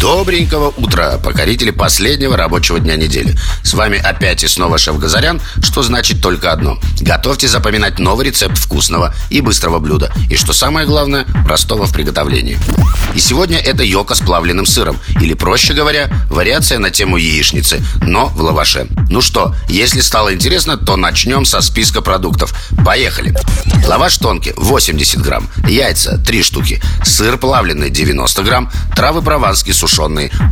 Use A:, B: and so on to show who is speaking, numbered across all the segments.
A: Добренького утра, покорители последнего рабочего дня недели. С вами опять и снова шеф Газарян, что значит только одно. Готовьте запоминать новый рецепт вкусного и быстрого блюда. И что самое главное, простого в приготовлении. И сегодня это йока с плавленным сыром. Или, проще говоря, вариация на тему яичницы, но в лаваше. Ну что, если стало интересно, то начнем со списка продуктов. Поехали! Лаваш тонкий 80 грамм, яйца 3 штуки, сыр плавленый 90 грамм, травы прованские сушеные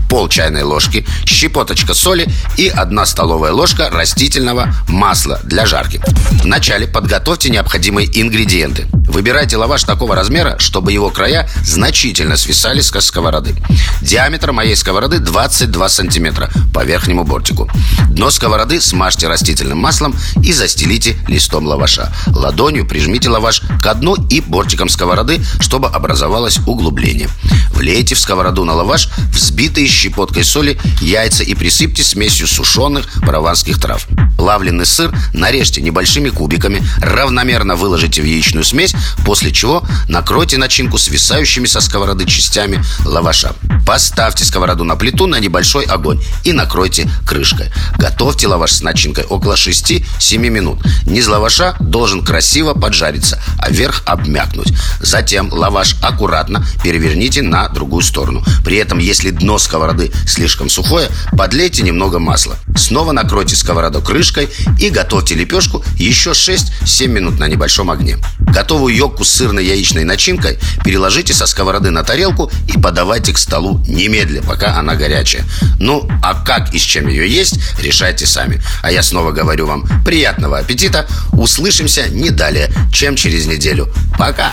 A: пол чайной ложки, щепоточка соли и 1 столовая ложка растительного масла для жарки. Вначале подготовьте необходимые ингредиенты. Выбирайте лаваш такого размера, чтобы его края значительно свисали с сковороды. Диаметр моей сковороды 22 сантиметра по верхнему бортику. Дно сковороды смажьте растительным маслом и застелите листом лаваша. Ладонью прижмите лаваш к дну и бортикам сковороды, чтобы образовалось углубление. Влейте в сковороду на лаваш взбитые щепоткой соли яйца и присыпьте смесью сушеных прованских трав. Плавленый сыр нарежьте небольшими кубиками, равномерно выложите в яичную смесь, после чего накройте начинку свисающими со сковороды частями лаваша. Поставьте сковороду на плиту на небольшой огонь и накройте крышкой. Готовьте лаваш с начинкой около 6-7 минут. Низ лаваша должен красиво поджариться, а верх обмякнуть. Затем лаваш аккуратно переверните другую сторону. При этом, если дно сковороды слишком сухое, подлейте немного масла. Снова накройте сковороду крышкой и готовьте лепешку еще 6-7 минут на небольшом огне. Готовую йогку с сырно-яичной начинкой переложите со сковороды на тарелку и подавайте к столу немедля, пока она горячая. Ну, а как и с чем ее есть, решайте сами. А я снова говорю вам приятного аппетита. Услышимся не далее, чем через неделю. Пока!